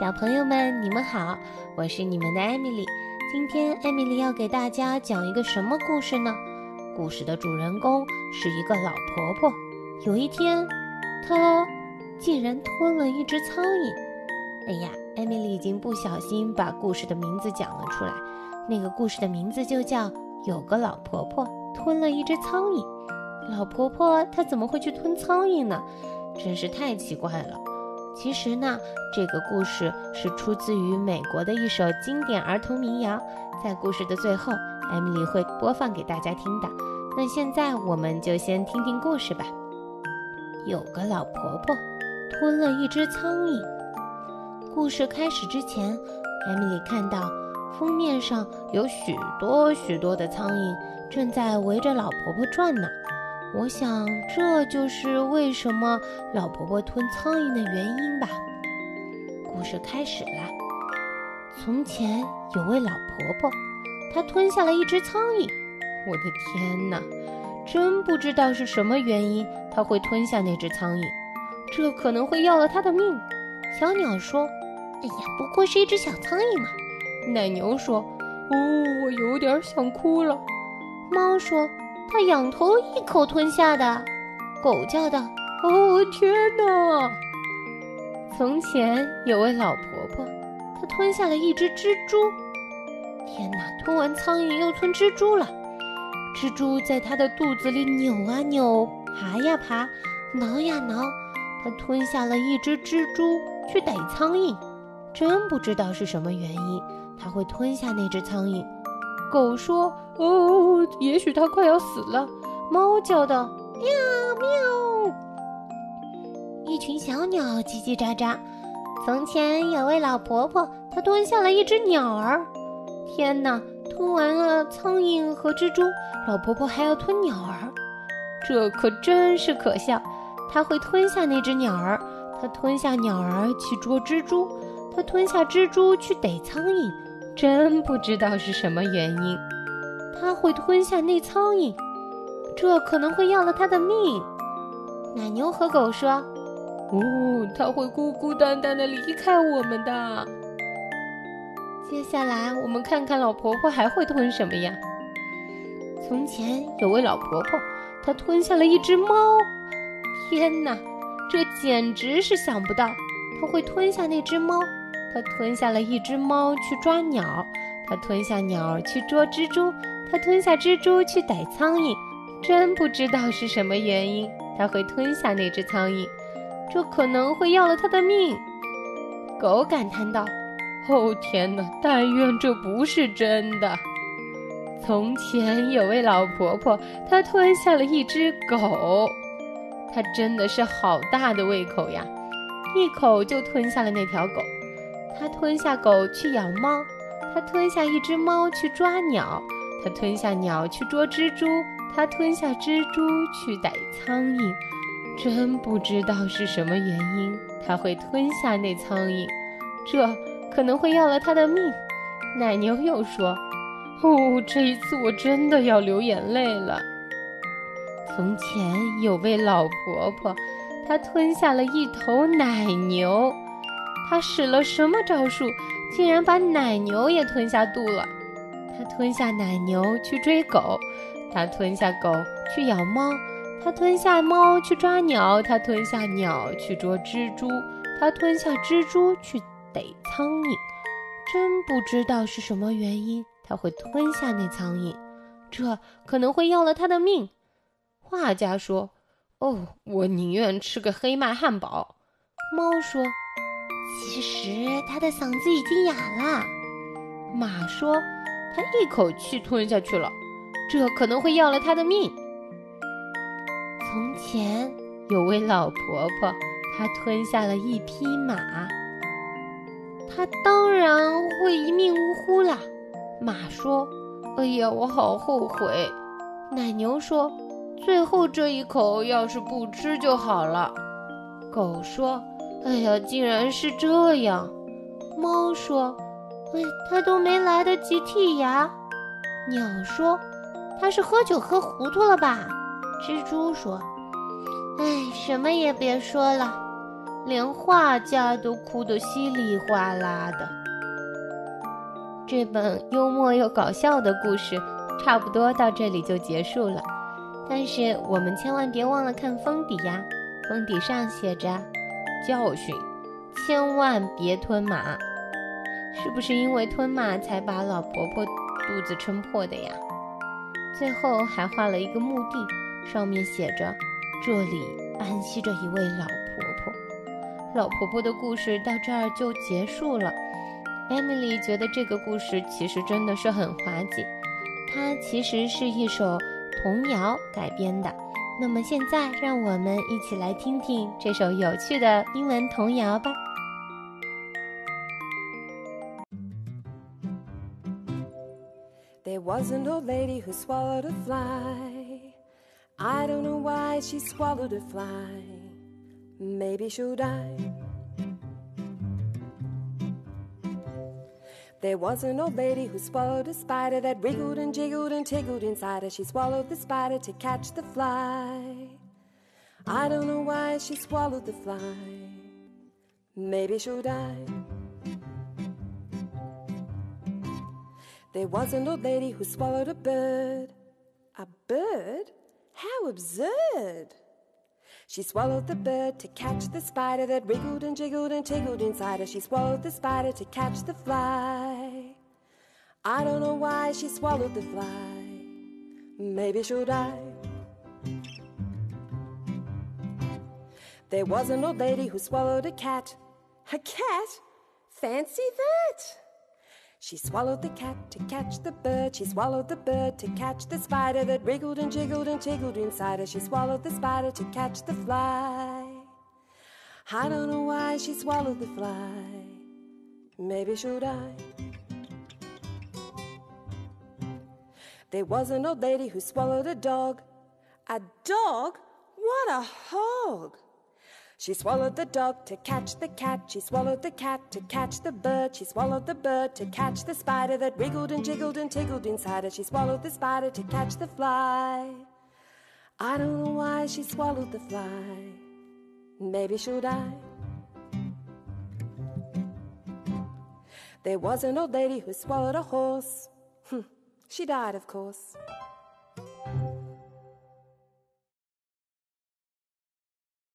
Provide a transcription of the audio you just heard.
小朋友们，你们好，我是你们的艾米丽。今天艾米丽要给大家讲一个什么故事呢？故事的主人公是一个老婆婆。有一天，她竟然吞了一只苍蝇。哎呀，艾米丽已经不小心把故事的名字讲了出来。那个故事的名字就叫《有个老婆婆吞了一只苍蝇》。老婆婆她怎么会去吞苍蝇呢？真是太奇怪了。其实呢，这个故事是出自于美国的一首经典儿童民谣，在故事的最后，艾米丽会播放给大家听的。那现在我们就先听听故事吧。有个老婆婆吞了一只苍蝇。故事开始之前，艾米丽看到封面上有许多许多的苍蝇正在围着老婆婆转呢。我想，这就是为什么老婆婆吞苍蝇的原因吧。故事开始了。从前有位老婆婆，她吞下了一只苍蝇。我的天哪，真不知道是什么原因，她会吞下那只苍蝇。这可能会要了她的命。小鸟说：“哎呀，不过是一只小苍蝇嘛。”奶牛说：“哦，我有点想哭了。”猫说。他仰头一口吞下的，狗叫道：“哦天哪！”从前有位老婆婆，她吞下了一只蜘蛛。天哪！吞完苍蝇又吞蜘蛛了。蜘蛛在她的肚子里扭啊扭，爬呀爬，挠呀挠。她吞下了一只蜘蛛去逮苍蝇，真不知道是什么原因，她会吞下那只苍蝇。狗说：“哦，也许它快要死了。”猫叫道：“喵喵！”一群小鸟叽叽喳喳。从前有位老婆婆，她吞下了一只鸟儿。天哪！吞完了苍蝇和蜘蛛，老婆婆还要吞鸟儿，这可真是可笑。她会吞下那只鸟儿，她吞下鸟儿去捉蜘蛛，她吞下蜘蛛去逮苍蝇。真不知道是什么原因，他会吞下那苍蝇，这可能会要了他的命。奶牛和狗说：“哦，他会孤孤单单的离开我们的。”接下来我们看看老婆婆还会吞什么呀？从前有位老婆婆，她吞下了一只猫。天哪，这简直是想不到，她会吞下那只猫。他吞下了一只猫去抓鸟，他吞下鸟去捉蜘蛛，他吞下蜘蛛去逮苍蝇。真不知道是什么原因，他会吞下那只苍蝇，这可能会要了他的命。狗感叹道：“哦天哪，但愿这不是真的。”从前有位老婆婆，她吞下了一只狗，她真的是好大的胃口呀，一口就吞下了那条狗。他吞下狗去咬猫，他吞下一只猫去抓鸟，他吞下鸟去捉蜘蛛，他吞下蜘蛛去逮苍蝇。真不知道是什么原因，他会吞下那苍蝇，这可能会要了他的命。奶牛又说：“哦，这一次我真的要流眼泪了。”从前有位老婆婆，她吞下了一头奶牛。他使了什么招数，竟然把奶牛也吞下肚了？他吞下奶牛去追狗，他吞下狗去咬猫，他吞下猫去抓鸟，他吞下鸟去捉蜘蛛，他吞下蜘蛛去逮苍蝇。真不知道是什么原因，他会吞下那苍蝇，这可能会要了他的命。画家说：“哦，我宁愿吃个黑麦汉堡。”猫说。其实他的嗓子已经哑了。马说：“他一口气吞下去了，这可能会要了他的命。”从前有位老婆婆，她吞下了一匹马，她当然会一命呜呼啦。马说：“哎呀，我好后悔。”奶牛说：“最后这一口要是不吃就好了。”狗说。哎呀，竟然是这样！猫说：“哎，他都没来得及剔牙。”鸟说：“他是喝酒喝糊涂了吧？”蜘蛛说：“哎，什么也别说了。”连画家都哭得稀里哗啦的。这本幽默又搞笑的故事，差不多到这里就结束了。但是我们千万别忘了看封底呀，封底上写着：“教训，千万别吞马。”是不是因为吞马才把老婆婆肚子撑破的呀？最后还画了一个墓地，上面写着：“这里安息着一位老婆婆。”老婆婆的故事到这儿就结束了。Emily 觉得这个故事其实真的是很滑稽，它其实是一首童谣改编的。那么现在，让我们一起来听听这首有趣的英文童谣吧。There was an old lady who swallowed a fly. I don't know why she swallowed a fly. Maybe she'll die. There was an old lady who swallowed a spider that wriggled and jiggled and tiggled inside her. She swallowed the spider to catch the fly. I don't know why she swallowed the fly. Maybe she'll die. There was an old lady who swallowed a bird. A bird? How absurd! She swallowed the bird to catch the spider that wriggled and jiggled and tiggled inside her. She swallowed the spider to catch the fly. I don't know why she swallowed the fly. Maybe she'll die. There was an old lady who swallowed a cat. A cat? Fancy that! She swallowed the cat to catch the bird. She swallowed the bird to catch the spider that wriggled and jiggled and jiggled inside her. She swallowed the spider to catch the fly. I don't know why she swallowed the fly. Maybe she'll die. There was an old lady who swallowed a dog. A dog? What a hog! She swallowed the dog to catch the cat. She swallowed the cat to catch the bird. She swallowed the bird to catch the spider that wriggled and jiggled and tiggled inside her. She swallowed the spider to catch the fly. I don't know why she swallowed the fly. Maybe she'll die. There was an old lady who swallowed a horse. Hmm. She died, of course.